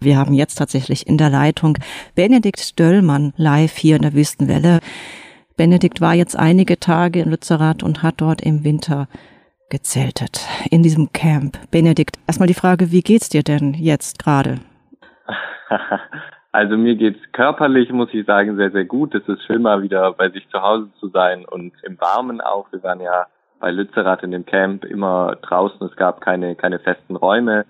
Wir haben jetzt tatsächlich in der Leitung Benedikt Döllmann live hier in der Wüstenwelle. Benedikt war jetzt einige Tage in Lützerath und hat dort im Winter gezeltet in diesem Camp. Benedikt, erstmal die Frage, wie geht's dir denn jetzt gerade? Also mir geht's körperlich, muss ich sagen, sehr, sehr gut. Es ist schön mal wieder bei sich zu Hause zu sein und im Warmen auch. Wir waren ja bei Lützerath in dem Camp immer draußen. Es gab keine, keine festen Räume.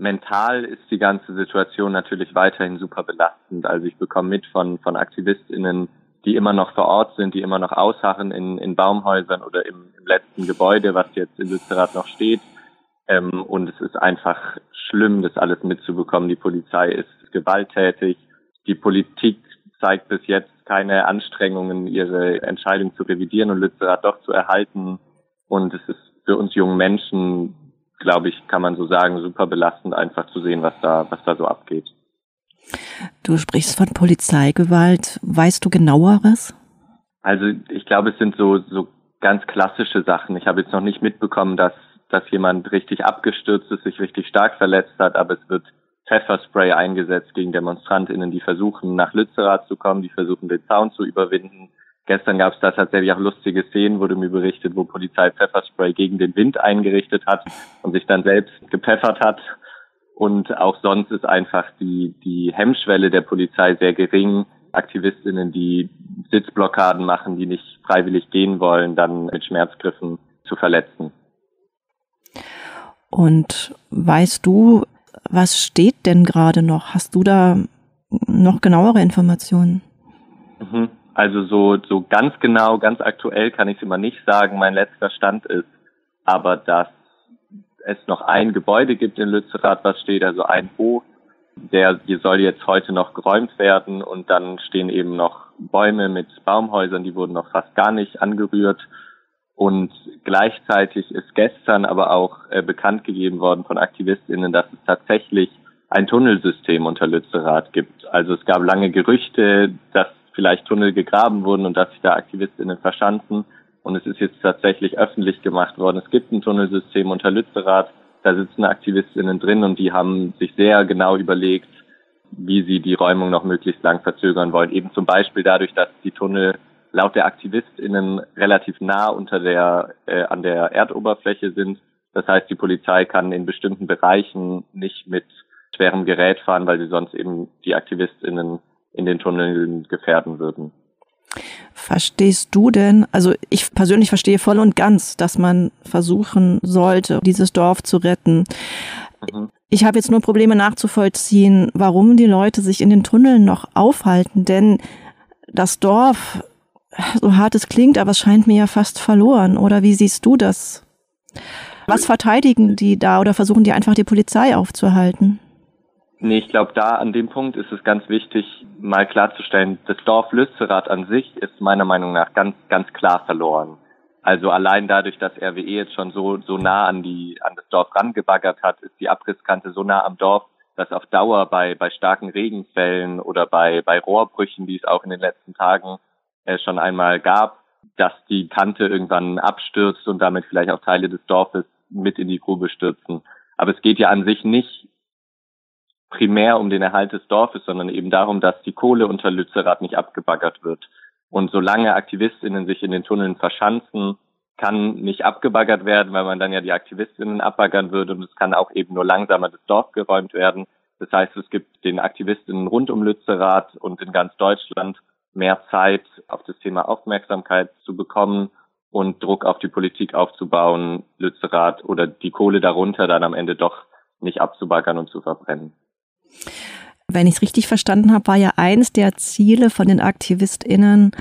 Mental ist die ganze Situation natürlich weiterhin super belastend. Also ich bekomme mit von, von AktivistInnen, die immer noch vor Ort sind, die immer noch ausharren in, in Baumhäusern oder im, im letzten Gebäude, was jetzt in Lützerath noch steht. Ähm, und es ist einfach schlimm, das alles mitzubekommen. Die Polizei ist gewalttätig. Die Politik zeigt bis jetzt keine Anstrengungen, ihre Entscheidung zu revidieren und Lützerath doch zu erhalten. Und es ist für uns jungen Menschen, glaube ich, kann man so sagen, super belastend, einfach zu sehen, was da, was da so abgeht. Du sprichst von Polizeigewalt. Weißt du genaueres? Also ich glaube, es sind so, so ganz klassische Sachen. Ich habe jetzt noch nicht mitbekommen, dass, dass jemand richtig abgestürzt ist, sich richtig stark verletzt hat, aber es wird Pfefferspray eingesetzt gegen DemonstrantInnen, die versuchen, nach Lützerath zu kommen, die versuchen, den Zaun zu überwinden. Gestern gab es da tatsächlich auch lustige Szenen, wurde mir berichtet, wo Polizei Pfefferspray gegen den Wind eingerichtet hat und sich dann selbst gepfeffert hat. Und auch sonst ist einfach die, die Hemmschwelle der Polizei sehr gering. Aktivistinnen, die Sitzblockaden machen, die nicht freiwillig gehen wollen, dann mit Schmerzgriffen zu verletzen. Und weißt du, was steht denn gerade noch? Hast du da noch genauere Informationen? Mhm. Also so, so ganz genau, ganz aktuell kann ich es immer nicht sagen. Mein letzter Stand ist aber, dass es noch ein Gebäude gibt in Lützerath, was steht, also ein Hof, der soll jetzt heute noch geräumt werden und dann stehen eben noch Bäume mit Baumhäusern, die wurden noch fast gar nicht angerührt. Und gleichzeitig ist gestern aber auch äh, bekannt gegeben worden von AktivistInnen, dass es tatsächlich ein Tunnelsystem unter Lützerath gibt. Also es gab lange Gerüchte, dass vielleicht Tunnel gegraben wurden und dass sich da AktivistInnen verschanzen. Und es ist jetzt tatsächlich öffentlich gemacht worden. Es gibt ein Tunnelsystem unter Lützerath. Da sitzen AktivistInnen drin und die haben sich sehr genau überlegt, wie sie die Räumung noch möglichst lang verzögern wollen. Eben zum Beispiel dadurch, dass die Tunnel laut der AktivistInnen relativ nah unter der, äh, an der Erdoberfläche sind. Das heißt, die Polizei kann in bestimmten Bereichen nicht mit schwerem Gerät fahren, weil sie sonst eben die AktivistInnen in den Tunneln gefährden würden. Verstehst du denn, also ich persönlich verstehe voll und ganz, dass man versuchen sollte, dieses Dorf zu retten. Mhm. Ich habe jetzt nur Probleme nachzuvollziehen, warum die Leute sich in den Tunneln noch aufhalten, denn das Dorf, so hart es klingt, aber es scheint mir ja fast verloren. Oder wie siehst du das? Was verteidigen die da oder versuchen die einfach die Polizei aufzuhalten? Nee, ich glaube, da an dem Punkt ist es ganz wichtig, mal klarzustellen, das Dorf Lützerath an sich ist meiner Meinung nach ganz, ganz klar verloren. Also allein dadurch, dass RWE jetzt schon so, so nah an die, an das Dorf rangebaggert hat, ist die Abrisskante so nah am Dorf, dass auf Dauer bei, bei starken Regenfällen oder bei, bei Rohrbrüchen, die es auch in den letzten Tagen äh, schon einmal gab, dass die Kante irgendwann abstürzt und damit vielleicht auch Teile des Dorfes mit in die Grube stürzen. Aber es geht ja an sich nicht primär um den Erhalt des Dorfes, sondern eben darum, dass die Kohle unter Lützerath nicht abgebaggert wird. Und solange AktivistInnen sich in den Tunneln verschanzen, kann nicht abgebaggert werden, weil man dann ja die AktivistInnen abbaggern würde und es kann auch eben nur langsamer das Dorf geräumt werden. Das heißt, es gibt den AktivistInnen rund um Lützerath und in ganz Deutschland mehr Zeit, auf das Thema Aufmerksamkeit zu bekommen und Druck auf die Politik aufzubauen, Lützerath oder die Kohle darunter dann am Ende doch nicht abzubaggern und zu verbrennen. Wenn ich es richtig verstanden habe, war ja eines der Ziele von den AktivistInnen,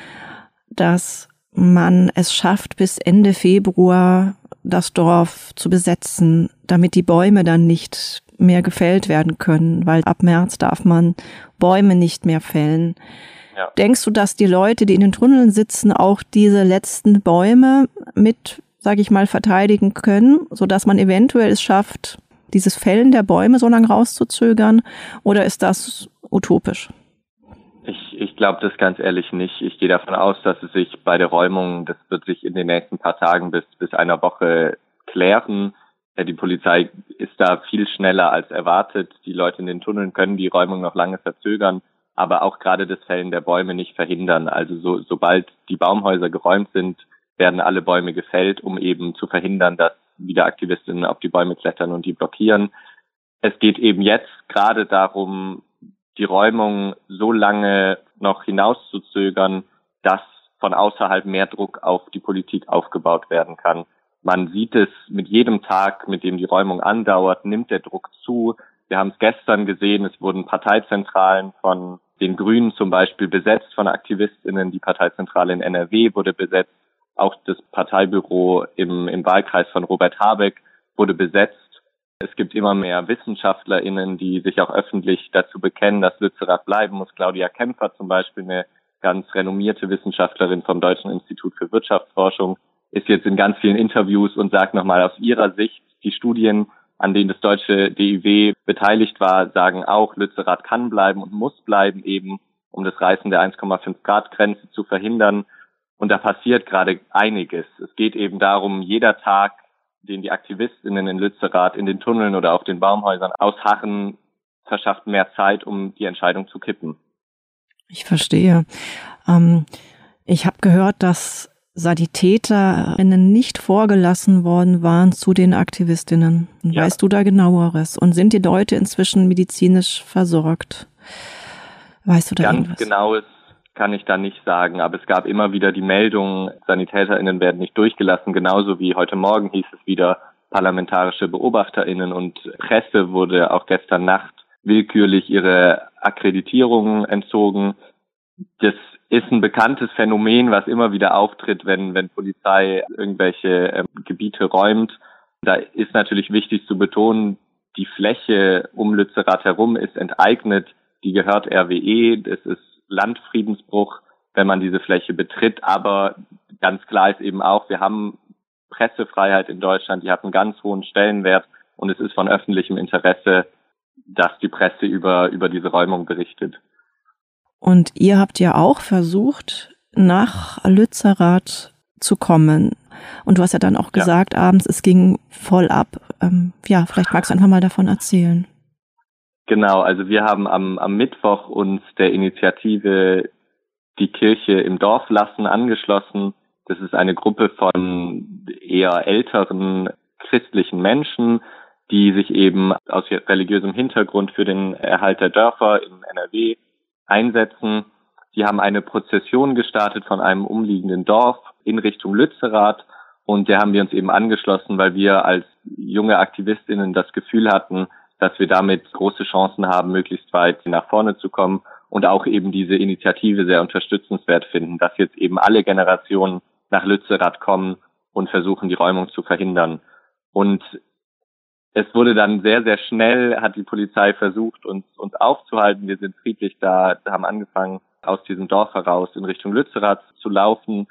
dass man es schafft, bis Ende Februar das Dorf zu besetzen, damit die Bäume dann nicht mehr gefällt werden können, weil ab März darf man Bäume nicht mehr fällen. Ja. Denkst du, dass die Leute, die in den Tunneln sitzen, auch diese letzten Bäume mit, sage ich mal, verteidigen können, so dass man eventuell es schafft, dieses Fällen der Bäume so lange rauszuzögern? Oder ist das utopisch? Ich, ich glaube das ganz ehrlich nicht. Ich gehe davon aus, dass es sich bei der Räumung, das wird sich in den nächsten paar Tagen bis, bis einer Woche klären. ja, die Polizei ist da viel schneller als erwartet. Die Leute in den Tunneln können die Räumung noch lange verzögern, aber auch gerade das Fällen der Bäume nicht verhindern. Also so, sobald die Baumhäuser geräumt sind, werden alle Bäume gefällt, um eben zu verhindern, dass wieder Aktivistinnen auf die Bäume klettern und die blockieren. Es geht eben jetzt gerade darum, die Räumung so lange noch hinauszuzögern, dass von außerhalb mehr Druck auf die Politik aufgebaut werden kann. Man sieht es mit jedem Tag, mit dem die Räumung andauert, nimmt der Druck zu. Wir haben es gestern gesehen, es wurden Parteizentralen von den Grünen zum Beispiel besetzt von Aktivistinnen. Die Parteizentrale in NRW wurde besetzt. Auch das Parteibüro im, im Wahlkreis von Robert Habeck wurde besetzt. Es gibt immer mehr WissenschaftlerInnen, die sich auch öffentlich dazu bekennen, dass Lützerath bleiben muss. Claudia Kempfer zum Beispiel, eine ganz renommierte Wissenschaftlerin vom Deutschen Institut für Wirtschaftsforschung, ist jetzt in ganz vielen Interviews und sagt nochmal aus ihrer Sicht, die Studien, an denen das deutsche DIW beteiligt war, sagen auch, Lützerath kann bleiben und muss bleiben eben, um das Reißen der 1,5 Grad Grenze zu verhindern. Und da passiert gerade einiges. Es geht eben darum, jeder Tag, den die Aktivistinnen in Lützerath in den Tunneln oder auf den Baumhäusern ausharren, verschafft mehr Zeit, um die Entscheidung zu kippen. Ich verstehe. Ähm, ich habe gehört, dass Sanitäterinnen nicht vorgelassen worden waren zu den Aktivistinnen. Ja. Weißt du da genaueres? Und sind die Leute inzwischen medizinisch versorgt? Weißt du da Ganz irgendwas? genaues kann ich da nicht sagen, aber es gab immer wieder die Meldung, SanitäterInnen werden nicht durchgelassen, genauso wie heute Morgen hieß es wieder, parlamentarische BeobachterInnen und Presse wurde auch gestern Nacht willkürlich ihre Akkreditierung entzogen. Das ist ein bekanntes Phänomen, was immer wieder auftritt, wenn, wenn Polizei irgendwelche ähm, Gebiete räumt. Da ist natürlich wichtig zu betonen, die Fläche um Lützerath herum ist enteignet, die gehört RWE, es ist Landfriedensbruch, wenn man diese Fläche betritt, aber ganz klar ist eben auch, wir haben Pressefreiheit in Deutschland, die hat einen ganz hohen Stellenwert und es ist von öffentlichem Interesse, dass die Presse über, über diese Räumung berichtet. Und ihr habt ja auch versucht, nach Lützerath zu kommen. Und du hast ja dann auch gesagt, ja. abends, es ging voll ab. Ähm, ja, vielleicht magst du einfach mal davon erzählen. Genau, also wir haben am, am Mittwoch uns der Initiative Die Kirche im Dorf lassen angeschlossen. Das ist eine Gruppe von eher älteren christlichen Menschen, die sich eben aus religiösem Hintergrund für den Erhalt der Dörfer in NRW einsetzen. Sie haben eine Prozession gestartet von einem umliegenden Dorf in Richtung Lützerath und der haben wir uns eben angeschlossen, weil wir als junge Aktivistinnen das Gefühl hatten, dass wir damit große Chancen haben, möglichst weit nach vorne zu kommen und auch eben diese Initiative sehr unterstützenswert finden, dass jetzt eben alle Generationen nach Lützerath kommen und versuchen, die Räumung zu verhindern. Und es wurde dann sehr, sehr schnell, hat die Polizei versucht, uns, uns aufzuhalten. Wir sind friedlich da, haben angefangen, aus diesem Dorf heraus in Richtung Lützerath zu laufen.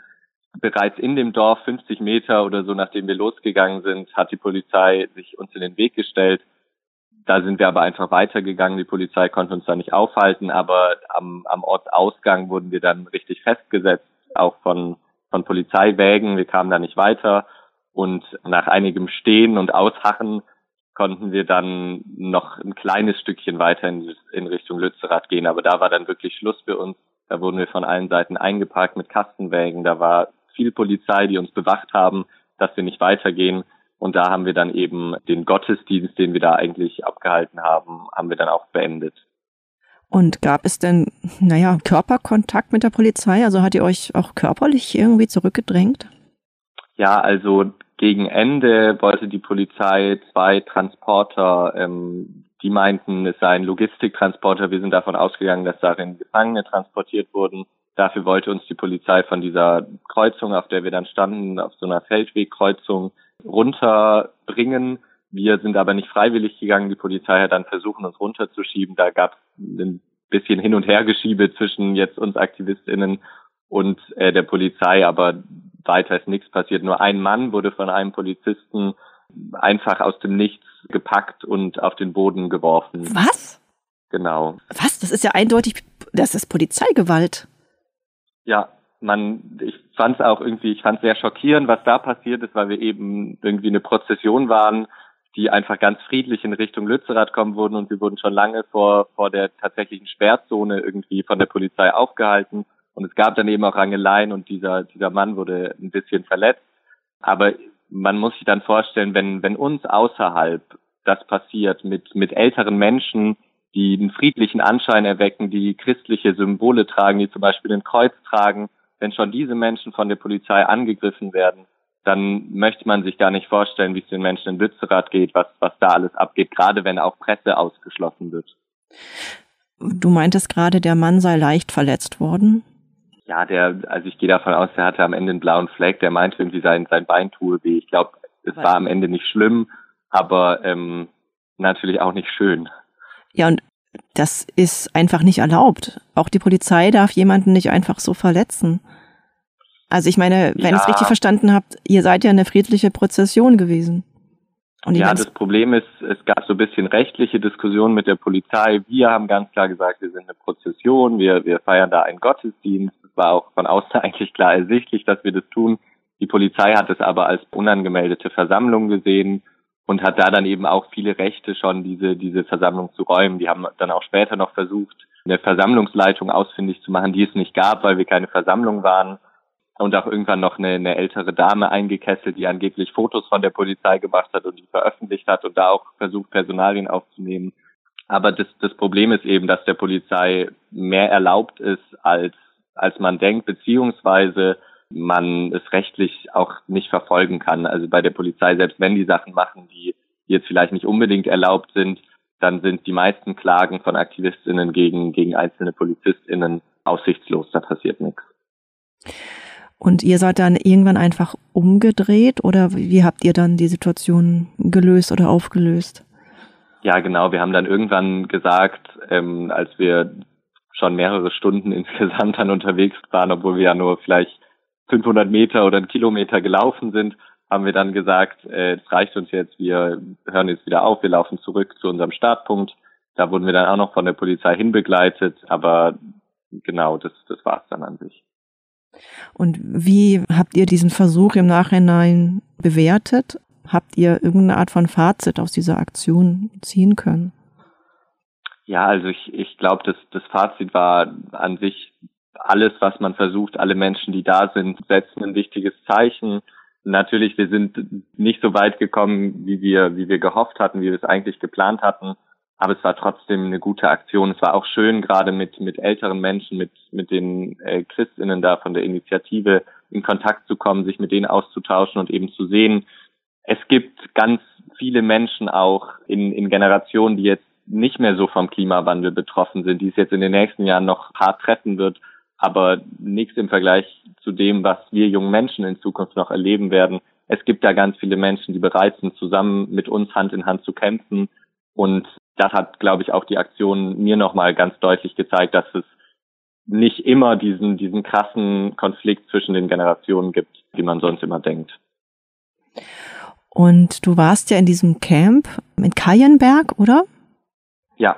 Bereits in dem Dorf, 50 Meter oder so, nachdem wir losgegangen sind, hat die Polizei sich uns in den Weg gestellt. Da sind wir aber einfach weitergegangen. Die Polizei konnte uns da nicht aufhalten, aber am, am Ortsausgang wurden wir dann richtig festgesetzt, auch von, von Polizeiwägen. Wir kamen da nicht weiter. Und nach einigem Stehen und Ausharren konnten wir dann noch ein kleines Stückchen weiter in, in Richtung Lützerath gehen. Aber da war dann wirklich Schluss für uns. Da wurden wir von allen Seiten eingeparkt mit Kastenwägen. Da war viel Polizei, die uns bewacht haben, dass wir nicht weitergehen. Und da haben wir dann eben den Gottesdienst, den wir da eigentlich abgehalten haben, haben wir dann auch beendet. Und gab es denn, naja, Körperkontakt mit der Polizei? Also hat ihr euch auch körperlich irgendwie zurückgedrängt? Ja, also gegen Ende wollte die Polizei zwei Transporter, ähm, die meinten, es seien Logistiktransporter. Wir sind davon ausgegangen, dass darin Gefangene transportiert wurden. Dafür wollte uns die Polizei von dieser Kreuzung, auf der wir dann standen, auf so einer Feldwegkreuzung runterbringen. Wir sind aber nicht freiwillig gegangen. Die Polizei hat dann versucht, uns runterzuschieben. Da gab es ein bisschen Hin- und Hergeschiebe zwischen jetzt uns AktivistInnen und äh, der Polizei, aber weiter ist nichts passiert. Nur ein Mann wurde von einem Polizisten einfach aus dem Nichts gepackt und auf den Boden geworfen. Was? Genau. Was? Das ist ja eindeutig, das ist Polizeigewalt. Ja, man, ich fand es auch irgendwie, ich fand es sehr schockierend, was da passiert ist, weil wir eben irgendwie eine Prozession waren. die einfach ganz friedlich in Richtung Lützerath kommen würden und sie wurden schon lange vor, vor der tatsächlichen Sperrzone irgendwie von der Polizei aufgehalten. Und es gab dann eben auch Rangeleien und dieser, dieser Mann wurde ein bisschen verletzt. Aber man muss sich dann vorstellen, wenn, wenn uns außerhalb das passiert mit, mit älteren Menschen, die einen friedlichen Anschein erwecken, die christliche Symbole tragen, die zum Beispiel ein Kreuz tragen, wenn schon diese Menschen von der Polizei angegriffen werden, dann möchte man sich gar nicht vorstellen, wie es den Menschen in Lützerath geht, was, was da alles abgeht, gerade wenn auch Presse ausgeschlossen wird. Du meintest gerade, der Mann sei leicht verletzt worden. Ja, der, also ich gehe davon aus, der hatte am Ende einen blauen Fleck, der meinte irgendwie sein, sein Bein tue weh. Ich glaube, es war am Ende nicht schlimm, aber ähm, natürlich auch nicht schön. Ja, und das ist einfach nicht erlaubt. Auch die Polizei darf jemanden nicht einfach so verletzen. Also ich meine, wenn ja. ich es richtig verstanden habe, ihr seid ja eine friedliche Prozession gewesen. ja, das Problem ist, es gab so ein bisschen rechtliche Diskussionen mit der Polizei. Wir haben ganz klar gesagt, wir sind eine Prozession, wir, wir feiern da einen Gottesdienst. Es war auch von außen eigentlich klar ersichtlich, dass wir das tun. Die Polizei hat es aber als unangemeldete Versammlung gesehen und hat da dann eben auch viele Rechte schon, diese, diese Versammlung zu räumen. Die haben dann auch später noch versucht, eine Versammlungsleitung ausfindig zu machen, die es nicht gab, weil wir keine Versammlung waren und auch irgendwann noch eine, eine ältere Dame eingekesselt, die angeblich Fotos von der Polizei gemacht hat und die veröffentlicht hat und da auch versucht, Personalien aufzunehmen. Aber das, das Problem ist eben, dass der Polizei mehr erlaubt ist, als, als man denkt, beziehungsweise man es rechtlich auch nicht verfolgen kann. Also bei der Polizei, selbst wenn die Sachen machen, die, jetzt vielleicht nicht unbedingt erlaubt sind, dann sind die meisten Klagen von AktivistInnen gegen, gegen einzelne PolizistInnen aussichtslos, da passiert nichts. Und ihr seid dann irgendwann einfach umgedreht oder wie habt ihr dann die Situation gelöst oder aufgelöst? Ja, genau. Wir haben dann irgendwann gesagt, ähm, als wir schon mehrere Stunden insgesamt dann unterwegs waren, obwohl wir ja nur vielleicht 500 Meter oder einen Kilometer gelaufen sind, haben wir dann gesagt, äh, es reicht uns jetzt, wir hören jetzt wieder auf, wir laufen zurück zu unserem Startpunkt. Da wurden wir dann auch noch von der Polizei hinbegleitet, aber genau, das, das war es dann an sich. Und wie habt ihr diesen Versuch im Nachhinein bewertet? Habt ihr irgendeine Art von Fazit aus dieser Aktion ziehen können? Ja, also ich, ich glaube, das, das Fazit war an sich alles, was man versucht, alle Menschen, die da sind, setzen ein wichtiges Zeichen. Natürlich, wir sind nicht so weit gekommen, wie wir, wie wir gehofft hatten, wie wir es eigentlich geplant hatten aber es war trotzdem eine gute Aktion. Es war auch schön, gerade mit, mit älteren Menschen, mit, mit den äh, Christinnen da von der Initiative in Kontakt zu kommen, sich mit denen auszutauschen und eben zu sehen, es gibt ganz viele Menschen auch in, in Generationen, die jetzt nicht mehr so vom Klimawandel betroffen sind, die es jetzt in den nächsten Jahren noch hart treffen wird, aber nichts im Vergleich zu dem, was wir jungen Menschen in Zukunft noch erleben werden. Es gibt da ganz viele Menschen, die bereit sind, zusammen mit uns Hand in Hand zu kämpfen. Und das hat, glaube ich, auch die Aktion mir nochmal ganz deutlich gezeigt, dass es nicht immer diesen, diesen krassen Konflikt zwischen den Generationen gibt, wie man sonst immer denkt. Und du warst ja in diesem Camp in Kayenberg, oder? Ja.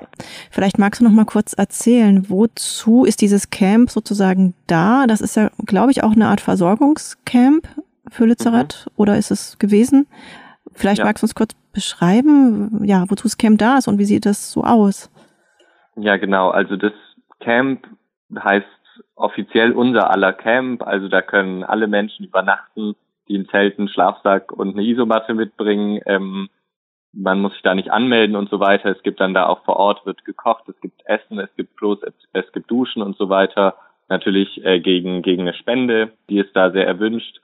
Vielleicht magst du noch mal kurz erzählen, wozu ist dieses Camp sozusagen da? Das ist ja, glaube ich, auch eine Art Versorgungscamp für Lützerath, mhm. oder ist es gewesen? Vielleicht ja. magst du uns kurz beschreiben, ja, wozu das Camp da ist und wie sieht das so aus? Ja, genau. Also das Camp heißt offiziell unser aller Camp. Also da können alle Menschen übernachten, die ein Zelt, einen Schlafsack und eine Isomatte mitbringen. Ähm, man muss sich da nicht anmelden und so weiter. Es gibt dann da auch vor Ort wird gekocht, es gibt Essen, es gibt Klos, es gibt Duschen und so weiter. Natürlich äh, gegen gegen eine Spende, die ist da sehr erwünscht.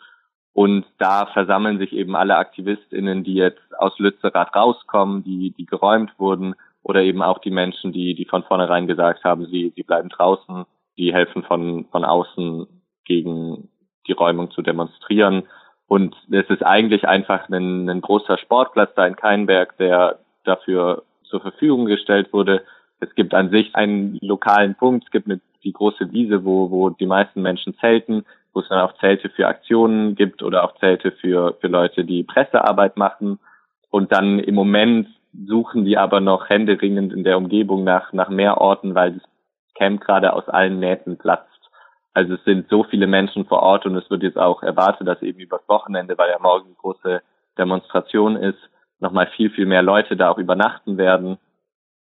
Und da versammeln sich eben alle AktivistInnen, die jetzt aus Lützerath rauskommen, die, die geräumt wurden, oder eben auch die Menschen, die, die von vornherein gesagt haben, sie, sie bleiben draußen, die helfen von, von außen gegen die Räumung zu demonstrieren. Und es ist eigentlich einfach ein, ein großer Sportplatz da in Keinberg, der dafür zur Verfügung gestellt wurde. Es gibt an sich einen lokalen Punkt, es gibt eine, die große Wiese, wo, wo die meisten Menschen zelten wo es dann auch Zelte für Aktionen gibt oder auch Zelte für, für Leute, die Pressearbeit machen. Und dann im Moment suchen die aber noch händeringend in der Umgebung nach, nach mehr Orten, weil das Camp gerade aus allen Nähten platzt. Also es sind so viele Menschen vor Ort und es wird jetzt auch erwartet, dass eben übers Wochenende, weil ja morgen die große Demonstration ist, nochmal viel, viel mehr Leute da auch übernachten werden.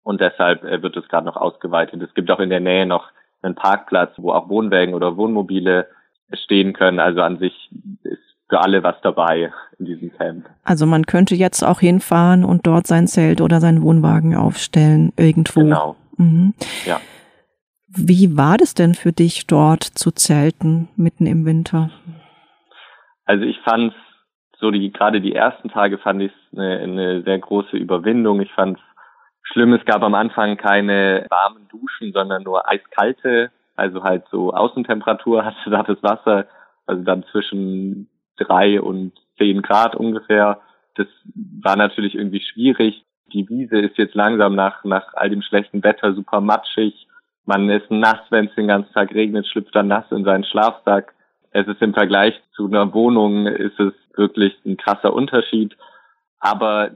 Und deshalb äh, wird es gerade noch ausgeweitet. Es gibt auch in der Nähe noch einen Parkplatz, wo auch Wohnwägen oder Wohnmobile stehen können. Also an sich ist für alle was dabei in diesem Camp. Also man könnte jetzt auch hinfahren und dort sein Zelt oder seinen Wohnwagen aufstellen irgendwo. Genau. Mhm. Ja. Wie war das denn für dich dort zu zelten mitten im Winter? Also ich fand so die gerade die ersten Tage fand ich es eine, eine sehr große Überwindung. Ich fand es schlimm, es gab am Anfang keine warmen Duschen, sondern nur eiskalte, also halt so Außentemperatur hatte da das Wasser, also dann zwischen drei und zehn Grad ungefähr. Das war natürlich irgendwie schwierig. Die Wiese ist jetzt langsam nach, nach all dem schlechten Wetter super matschig. Man ist nass, wenn es den ganzen Tag regnet, schlüpft dann nass in seinen Schlafsack. Es ist im Vergleich zu einer Wohnung ist es wirklich ein krasser Unterschied. Aber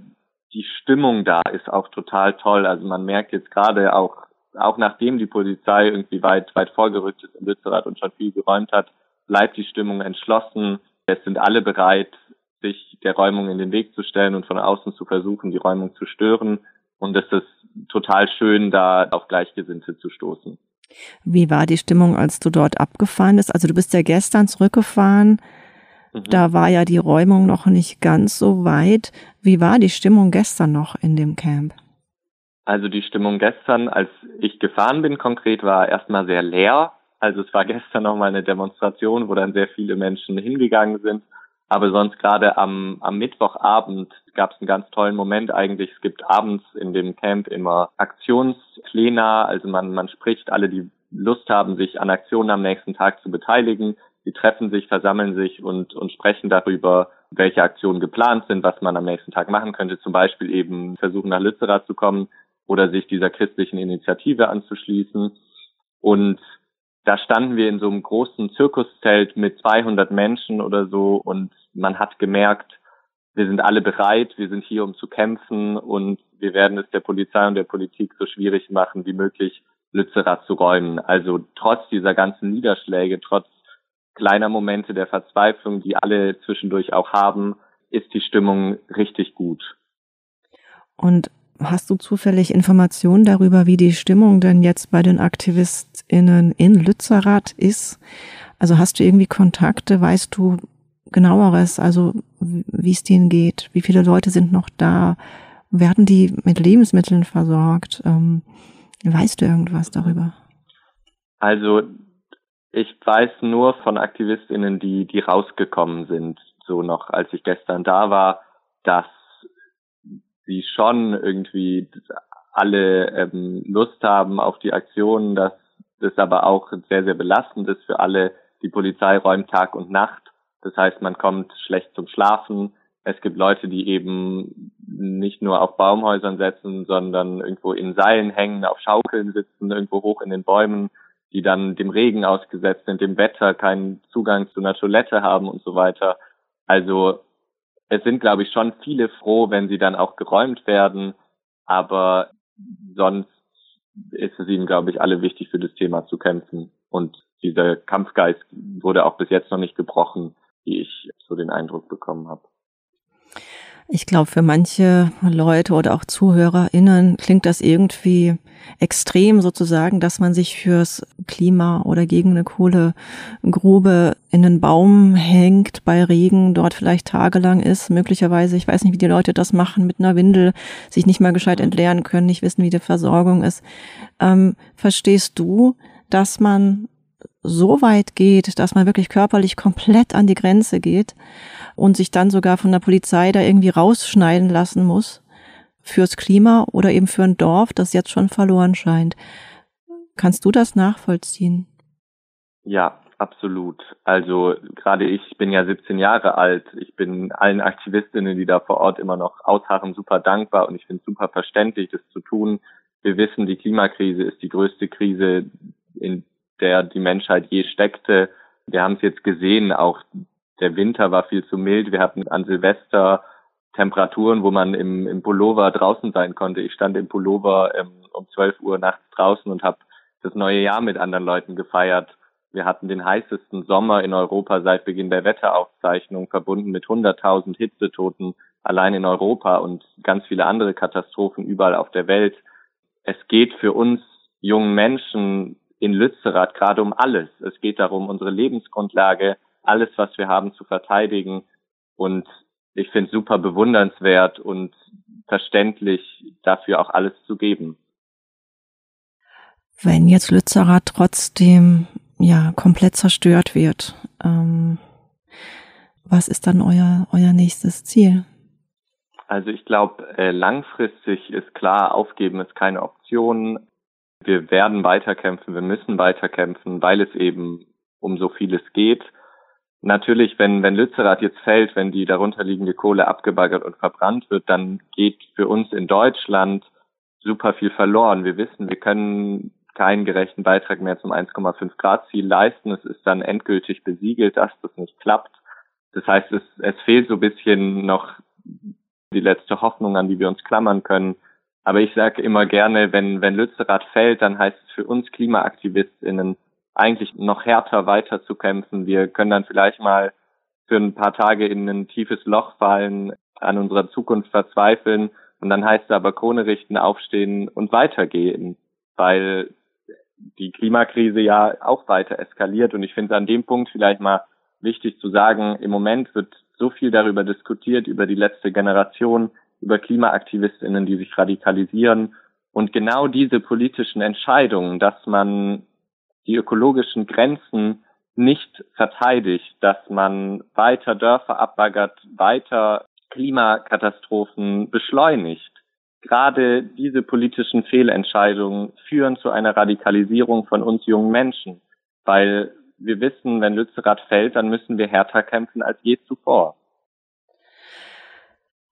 die Stimmung da ist auch total toll. Also man merkt jetzt gerade auch, auch nachdem die Polizei irgendwie weit, weit vorgerückt ist in Lützerath und schon viel geräumt hat, bleibt die Stimmung entschlossen. Es sind alle bereit, sich der Räumung in den Weg zu stellen und von außen zu versuchen, die Räumung zu stören. Und es ist total schön, da auf Gleichgesinnte zu stoßen. Wie war die Stimmung, als du dort abgefahren bist? Also du bist ja gestern zurückgefahren. Mhm. Da war ja die Räumung noch nicht ganz so weit. Wie war die Stimmung gestern noch in dem Camp? Also die Stimmung gestern, als ich gefahren bin konkret, war erstmal sehr leer. Also es war gestern nochmal eine Demonstration, wo dann sehr viele Menschen hingegangen sind. Aber sonst gerade am, am Mittwochabend gab es einen ganz tollen Moment eigentlich. Es gibt abends in dem Camp immer Aktionspläne. Also man, man spricht alle, die Lust haben, sich an Aktionen am nächsten Tag zu beteiligen. Die treffen sich, versammeln sich und, und sprechen darüber, welche Aktionen geplant sind, was man am nächsten Tag machen könnte. Zum Beispiel eben versuchen, nach Lützerath zu kommen oder sich dieser christlichen Initiative anzuschließen. Und da standen wir in so einem großen Zirkuszelt mit 200 Menschen oder so und man hat gemerkt, wir sind alle bereit, wir sind hier, um zu kämpfen und wir werden es der Polizei und der Politik so schwierig machen wie möglich, Lützerath zu räumen. Also trotz dieser ganzen Niederschläge, trotz kleiner Momente der Verzweiflung, die alle zwischendurch auch haben, ist die Stimmung richtig gut. Und Hast du zufällig Informationen darüber, wie die Stimmung denn jetzt bei den AktivistInnen in Lützerath ist? Also hast du irgendwie Kontakte? Weißt du genaueres? Also wie es denen geht? Wie viele Leute sind noch da? Werden die mit Lebensmitteln versorgt? Ähm, weißt du irgendwas darüber? Also ich weiß nur von AktivistInnen, die, die rausgekommen sind, so noch als ich gestern da war, dass sie schon irgendwie alle ähm, Lust haben auf die Aktionen, dass das aber auch sehr, sehr belastend ist für alle. Die Polizei räumt Tag und Nacht. Das heißt, man kommt schlecht zum Schlafen. Es gibt Leute, die eben nicht nur auf Baumhäusern setzen, sondern irgendwo in Seilen hängen, auf Schaukeln sitzen, irgendwo hoch in den Bäumen, die dann dem Regen ausgesetzt sind, dem Wetter, keinen Zugang zu einer Toilette haben und so weiter. Also es sind, glaube ich, schon viele froh, wenn sie dann auch geräumt werden, aber sonst ist es ihnen, glaube ich, alle wichtig für das Thema zu kämpfen. Und dieser Kampfgeist wurde auch bis jetzt noch nicht gebrochen, wie ich so den Eindruck bekommen habe. Ich glaube, für manche Leute oder auch ZuhörerInnen klingt das irgendwie extrem sozusagen, dass man sich fürs Klima oder gegen eine Kohlegrube in einen Baum hängt bei Regen, dort vielleicht tagelang ist, möglicherweise, ich weiß nicht, wie die Leute das machen, mit einer Windel sich nicht mal gescheit entleeren können, nicht wissen, wie die Versorgung ist. Ähm, verstehst du, dass man so weit geht, dass man wirklich körperlich komplett an die Grenze geht und sich dann sogar von der Polizei da irgendwie rausschneiden lassen muss fürs Klima oder eben für ein Dorf, das jetzt schon verloren scheint. Kannst du das nachvollziehen? Ja, absolut. Also gerade ich bin ja 17 Jahre alt. Ich bin allen Aktivistinnen, die da vor Ort immer noch ausharren, super dankbar und ich finde es super verständlich, das zu tun. Wir wissen, die Klimakrise ist die größte Krise, in der die Menschheit je steckte. Wir haben es jetzt gesehen, auch der Winter war viel zu mild. Wir hatten an Silvester Temperaturen, wo man im, im Pullover draußen sein konnte. Ich stand im Pullover ähm, um 12 Uhr nachts draußen und habe das neue Jahr mit anderen Leuten gefeiert. Wir hatten den heißesten Sommer in Europa seit Beginn der Wetteraufzeichnung, verbunden mit 100.000 Hitzetoten allein in Europa und ganz viele andere Katastrophen überall auf der Welt. Es geht für uns jungen Menschen in Lützerath gerade um alles. Es geht darum, unsere Lebensgrundlage, alles, was wir haben, zu verteidigen. Und ich finde es super bewundernswert und verständlich, dafür auch alles zu geben. Wenn jetzt Lützerath trotzdem ja komplett zerstört wird, ähm, was ist dann euer euer nächstes Ziel? Also ich glaube, äh, langfristig ist klar, aufgeben ist keine Option. Wir werden weiterkämpfen, wir müssen weiterkämpfen, weil es eben um so vieles geht. Natürlich, wenn, wenn Lützerath jetzt fällt, wenn die darunterliegende Kohle abgebaggert und verbrannt wird, dann geht für uns in Deutschland super viel verloren. Wir wissen, wir können keinen gerechten Beitrag mehr zum 1,5 Grad Ziel leisten. Es ist dann endgültig besiegelt, dass das nicht klappt. Das heißt, es, es fehlt so bisschen noch die letzte Hoffnung, an die wir uns klammern können. Aber ich sage immer gerne, wenn, wenn Lützerath fällt, dann heißt es für uns KlimaaktivistInnen eigentlich noch härter weiterzukämpfen. Wir können dann vielleicht mal für ein paar Tage in ein tiefes Loch fallen, an unserer Zukunft verzweifeln und dann heißt es aber Krone richten, aufstehen und weitergehen, weil die Klimakrise ja auch weiter eskaliert und ich finde an dem Punkt vielleicht mal wichtig zu sagen, im Moment wird so viel darüber diskutiert, über die letzte Generation, über KlimaaktivistInnen, die sich radikalisieren. Und genau diese politischen Entscheidungen, dass man die ökologischen Grenzen nicht verteidigt, dass man weiter Dörfer abbaggert, weiter Klimakatastrophen beschleunigt. Gerade diese politischen Fehlentscheidungen führen zu einer Radikalisierung von uns jungen Menschen, weil wir wissen, wenn Lützerath fällt, dann müssen wir härter kämpfen als je zuvor.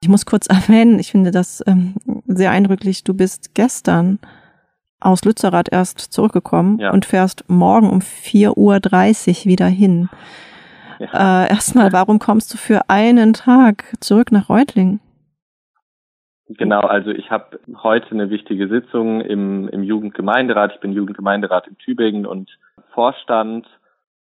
Ich muss kurz erwähnen, ich finde das ähm, sehr eindrücklich. Du bist gestern aus Lützerath erst zurückgekommen ja. und fährst morgen um 4.30 Uhr wieder hin. Ja. Äh, erstmal, warum kommst du für einen Tag zurück nach Reutlingen? Genau, also ich habe heute eine wichtige Sitzung im, im Jugendgemeinderat. Ich bin Jugendgemeinderat in Tübingen und Vorstand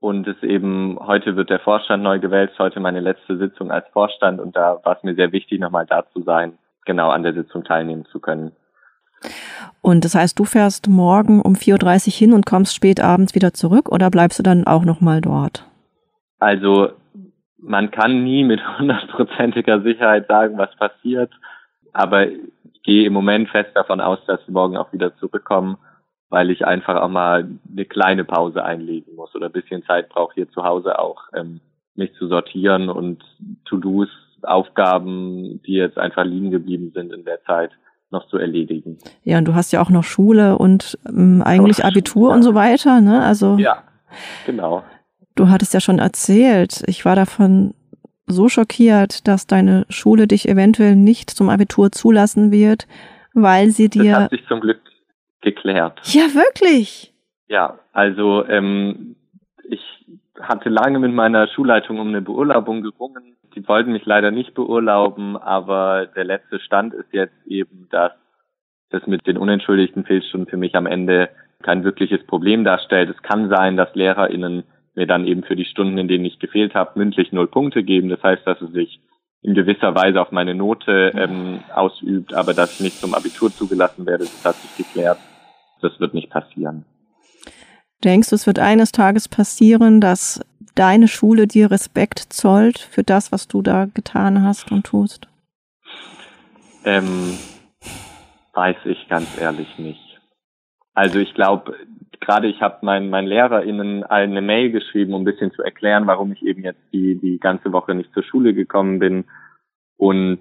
und es eben, heute wird der Vorstand neu gewählt, heute meine letzte Sitzung als Vorstand und da war es mir sehr wichtig, nochmal da zu sein, genau an der Sitzung teilnehmen zu können. Und das heißt, du fährst morgen um 4.30 Uhr hin und kommst spät abends wieder zurück oder bleibst du dann auch nochmal dort? Also man kann nie mit hundertprozentiger Sicherheit sagen, was passiert, aber ich gehe im Moment fest davon aus, dass wir morgen auch wieder zurückkommen weil ich einfach auch mal eine kleine Pause einlegen muss oder ein bisschen Zeit brauche hier zu Hause auch, ähm, mich zu sortieren und To-Dos, Aufgaben, die jetzt einfach liegen geblieben sind in der Zeit, noch zu erledigen. Ja, und du hast ja auch noch Schule und ähm, eigentlich Ach, Abitur ja. und so weiter, ne? Also ja, genau. Du hattest ja schon erzählt, ich war davon so schockiert, dass deine Schule dich eventuell nicht zum Abitur zulassen wird, weil sie dir. Das hat sich zum Glück geklärt. Ja, wirklich? Ja, also ähm, ich hatte lange mit meiner Schulleitung um eine Beurlaubung gerungen. Die wollten mich leider nicht beurlauben, aber der letzte Stand ist jetzt eben, dass das mit den unentschuldigten Fehlstunden für mich am Ende kein wirkliches Problem darstellt. Es kann sein, dass LehrerInnen mir dann eben für die Stunden, in denen ich gefehlt habe, mündlich null Punkte geben. Das heißt, dass es sich in gewisser Weise auf meine Note ähm, ausübt, aber dass ich nicht zum Abitur zugelassen werde, das hat sich geklärt das wird nicht passieren. Denkst du, es wird eines Tages passieren, dass deine Schule dir Respekt zollt für das, was du da getan hast und tust? Ähm, weiß ich ganz ehrlich nicht. Also ich glaube, gerade ich habe meinen mein LehrerInnen eine Mail geschrieben, um ein bisschen zu erklären, warum ich eben jetzt die, die ganze Woche nicht zur Schule gekommen bin. Und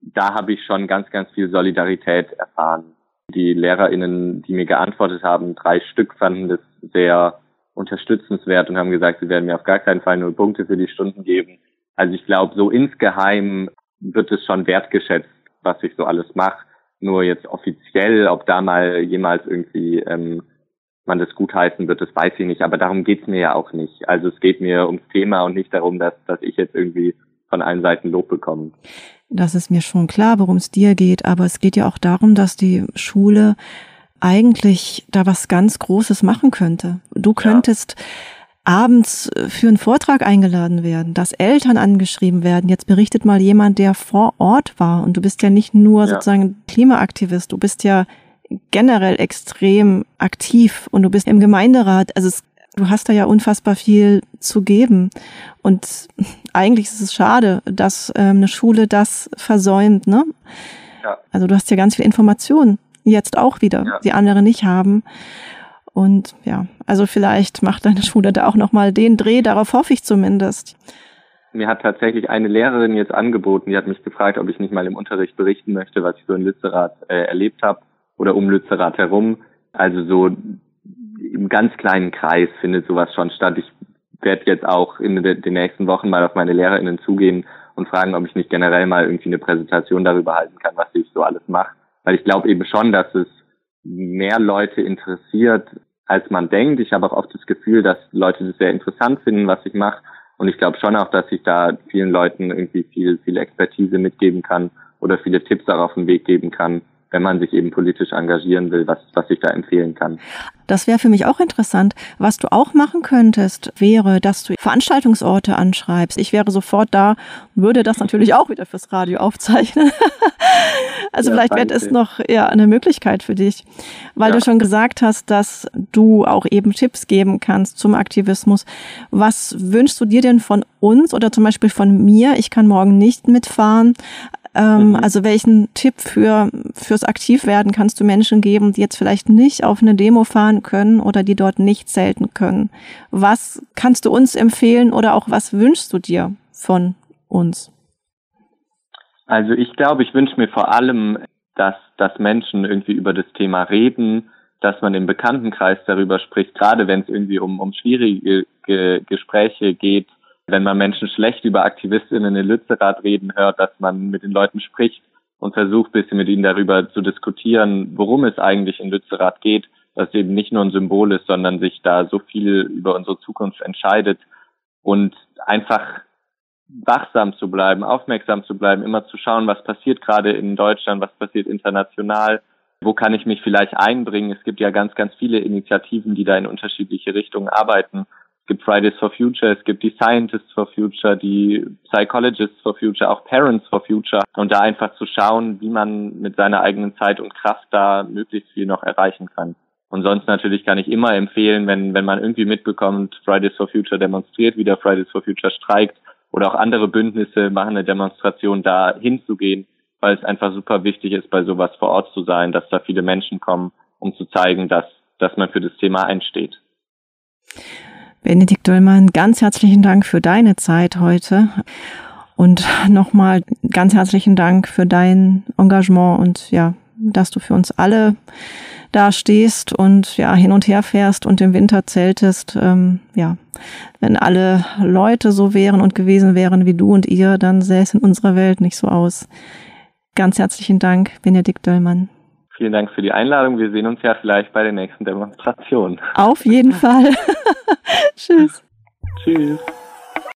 da habe ich schon ganz, ganz viel Solidarität erfahren. Die LehrerInnen, die mir geantwortet haben, drei Stück fanden das sehr unterstützenswert und haben gesagt, sie werden mir auf gar keinen Fall null Punkte für die Stunden geben. Also ich glaube, so insgeheim wird es schon wertgeschätzt, was ich so alles mache. Nur jetzt offiziell, ob da mal jemals irgendwie ähm, man das gutheißen wird, das weiß ich nicht. Aber darum geht's mir ja auch nicht. Also es geht mir ums Thema und nicht darum, dass, dass ich jetzt irgendwie von allen Seiten Lob bekomme. Das ist mir schon klar, worum es dir geht, aber es geht ja auch darum, dass die Schule eigentlich da was ganz Großes machen könnte. Du könntest abends äh, für einen Vortrag eingeladen werden, dass Eltern angeschrieben werden. Jetzt berichtet mal jemand, der vor Ort war. Und du bist ja nicht nur ja. sozusagen Klimaaktivist, du bist ja generell extrem aktiv und du bist im Gemeinderat. Also es, du hast da ja unfassbar viel zu geben. Und eigentlich ist es schade, dass ähm, eine Schule das versäumt. Ne? Ja. Also du hast ja ganz viel Informationen jetzt auch wieder, ja. die andere nicht haben. Und ja, also vielleicht macht deine Schule da auch nochmal den Dreh, darauf hoffe ich zumindest. Mir hat tatsächlich eine Lehrerin jetzt angeboten, die hat mich gefragt, ob ich nicht mal im Unterricht berichten möchte, was ich so in Lützerath äh, erlebt habe oder um Lützerath herum. Also so im ganz kleinen Kreis findet sowas schon statt. Ich werde jetzt auch in den nächsten Wochen mal auf meine LehrerInnen zugehen und fragen, ob ich nicht generell mal irgendwie eine Präsentation darüber halten kann, was ich so alles mache. Weil ich glaube eben schon, dass es mehr Leute interessiert, als man denkt. Ich habe auch oft das Gefühl, dass Leute das sehr interessant finden, was ich mache. Und ich glaube schon auch, dass ich da vielen Leuten irgendwie viel, viel Expertise mitgeben kann oder viele Tipps auch auf den Weg geben kann, wenn man sich eben politisch engagieren will, was, was ich da empfehlen kann. Das wäre für mich auch interessant. Was du auch machen könntest, wäre, dass du Veranstaltungsorte anschreibst. Ich wäre sofort da und würde das natürlich auch wieder fürs Radio aufzeichnen. also ja, vielleicht wäre es noch ja, eine Möglichkeit für dich, weil ja. du schon gesagt hast, dass du auch eben Tipps geben kannst zum Aktivismus. Was wünschst du dir denn von uns oder zum Beispiel von mir? Ich kann morgen nicht mitfahren, ähm, mhm. Also welchen Tipp für fürs Aktivwerden kannst du Menschen geben, die jetzt vielleicht nicht auf eine Demo fahren können oder die dort nicht zelten können? Was kannst du uns empfehlen oder auch was wünschst du dir von uns? Also ich glaube, ich wünsche mir vor allem, dass, dass Menschen irgendwie über das Thema reden, dass man im Bekanntenkreis darüber spricht, gerade wenn es irgendwie um, um schwierige Gespräche geht, wenn man Menschen schlecht über Aktivistinnen in Lützerath reden hört, dass man mit den Leuten spricht und versucht, bisschen mit ihnen darüber zu diskutieren, worum es eigentlich in Lützerath geht, dass eben nicht nur ein Symbol ist, sondern sich da so viel über unsere Zukunft entscheidet und einfach wachsam zu bleiben, aufmerksam zu bleiben, immer zu schauen, was passiert gerade in Deutschland, was passiert international, wo kann ich mich vielleicht einbringen. Es gibt ja ganz, ganz viele Initiativen, die da in unterschiedliche Richtungen arbeiten es gibt Fridays for Future, es gibt die Scientists for Future, die Psychologists for Future, auch Parents for Future. Und da einfach zu schauen, wie man mit seiner eigenen Zeit und Kraft da möglichst viel noch erreichen kann. Und sonst natürlich kann ich immer empfehlen, wenn, wenn man irgendwie mitbekommt, Fridays for Future demonstriert, wieder Fridays for Future streikt oder auch andere Bündnisse machen eine Demonstration, da hinzugehen, weil es einfach super wichtig ist, bei sowas vor Ort zu sein, dass da viele Menschen kommen, um zu zeigen, dass, dass man für das Thema einsteht. Benedikt Döllmann, ganz herzlichen Dank für deine Zeit heute. Und nochmal ganz herzlichen Dank für dein Engagement und ja, dass du für uns alle da stehst und ja hin und her fährst und im Winter zeltest. Ähm, ja, wenn alle Leute so wären und gewesen wären wie du und ihr, dann sähe es in unserer Welt nicht so aus. Ganz herzlichen Dank, Benedikt Döllmann. Vielen Dank für die Einladung. Wir sehen uns ja vielleicht bei der nächsten Demonstration. Auf jeden Fall. Tschüss. Tschüss.